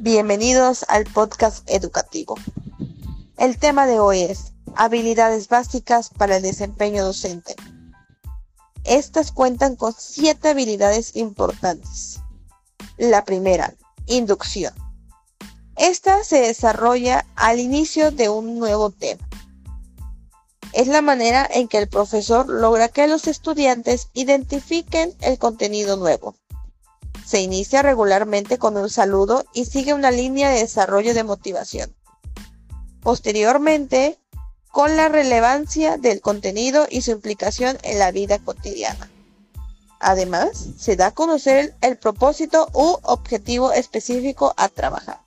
Bienvenidos al podcast educativo. El tema de hoy es habilidades básicas para el desempeño docente. Estas cuentan con siete habilidades importantes. La primera, inducción. Esta se desarrolla al inicio de un nuevo tema. Es la manera en que el profesor logra que los estudiantes identifiquen el contenido nuevo se inicia regularmente con un saludo y sigue una línea de desarrollo de motivación. Posteriormente, con la relevancia del contenido y su implicación en la vida cotidiana. Además, se da a conocer el propósito u objetivo específico a trabajar.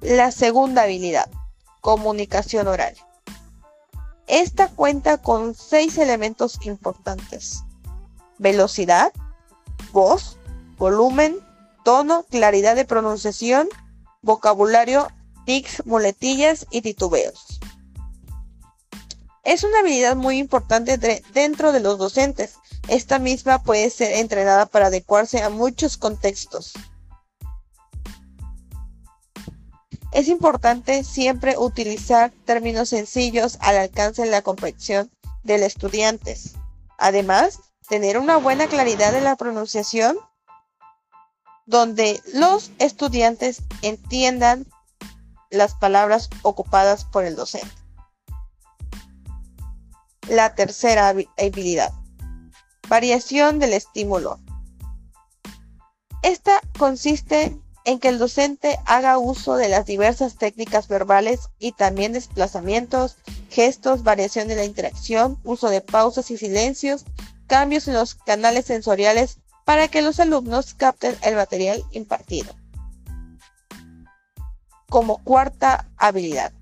La segunda habilidad, comunicación oral. Esta cuenta con seis elementos importantes velocidad, voz, volumen, tono, claridad de pronunciación, vocabulario, tics, muletillas y titubeos. Es una habilidad muy importante dentro de los docentes. Esta misma puede ser entrenada para adecuarse a muchos contextos. Es importante siempre utilizar términos sencillos al alcance de la comprensión del estudiante. Además, tener una buena claridad de la pronunciación donde los estudiantes entiendan las palabras ocupadas por el docente. La tercera habilidad. Variación del estímulo. Esta consiste en que el docente haga uso de las diversas técnicas verbales y también desplazamientos, gestos, variación de la interacción, uso de pausas y silencios, cambios en los canales sensoriales para que los alumnos capten el material impartido. Como cuarta habilidad,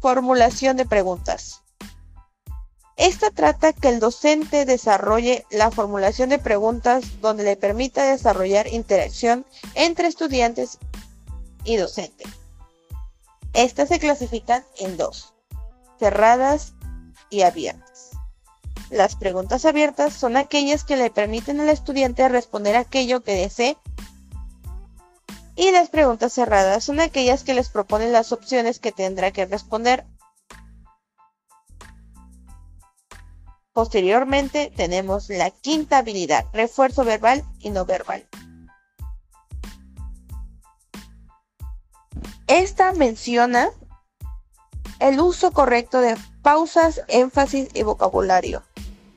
formulación de preguntas. Esta trata que el docente desarrolle la formulación de preguntas donde le permita desarrollar interacción entre estudiantes y docente. Estas se clasifican en dos, cerradas y abiertas. Las preguntas abiertas son aquellas que le permiten al estudiante responder aquello que desee y las preguntas cerradas son aquellas que les proponen las opciones que tendrá que responder. Posteriormente tenemos la quinta habilidad, refuerzo verbal y no verbal. Esta menciona el uso correcto de pausas, énfasis y vocabulario.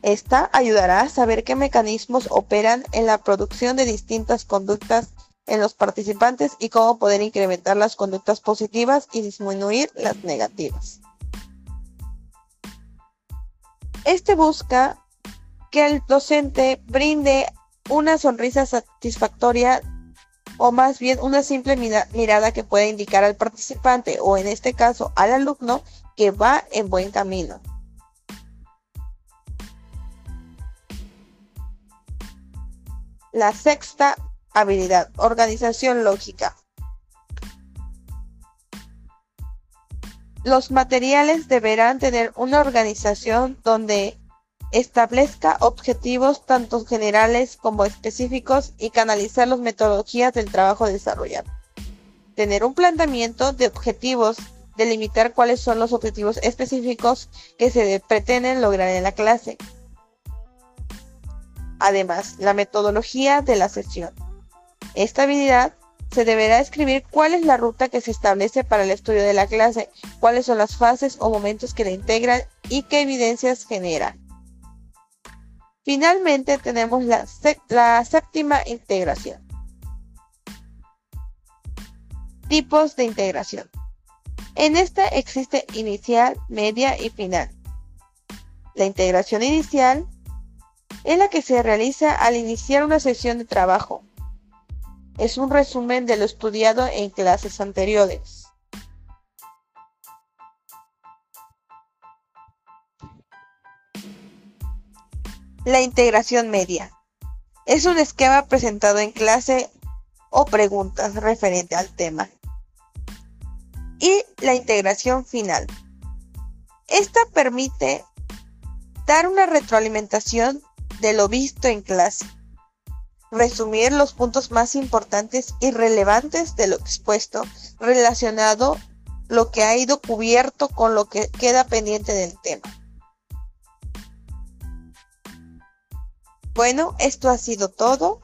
Esta ayudará a saber qué mecanismos operan en la producción de distintas conductas en los participantes y cómo poder incrementar las conductas positivas y disminuir las negativas. Este busca que el docente brinde una sonrisa satisfactoria o más bien una simple mirada que pueda indicar al participante o en este caso al alumno que va en buen camino. La sexta habilidad, organización lógica. Los materiales deberán tener una organización donde establezca objetivos tanto generales como específicos y canalizar las metodologías del trabajo desarrollado. Tener un planteamiento de objetivos, delimitar cuáles son los objetivos específicos que se pretenden lograr en la clase, Además, la metodología de la sesión. Esta habilidad se deberá escribir cuál es la ruta que se establece para el estudio de la clase, cuáles son las fases o momentos que la integran y qué evidencias generan. Finalmente tenemos la, la séptima integración. Tipos de integración. En esta existe inicial, media y final. La integración inicial es la que se realiza al iniciar una sesión de trabajo. Es un resumen de lo estudiado en clases anteriores. La integración media. Es un esquema presentado en clase o preguntas referente al tema. Y la integración final. Esta permite dar una retroalimentación de lo visto en clase. resumir los puntos más importantes y relevantes de lo expuesto relacionado lo que ha ido cubierto con lo que queda pendiente del tema. Bueno, esto ha sido todo.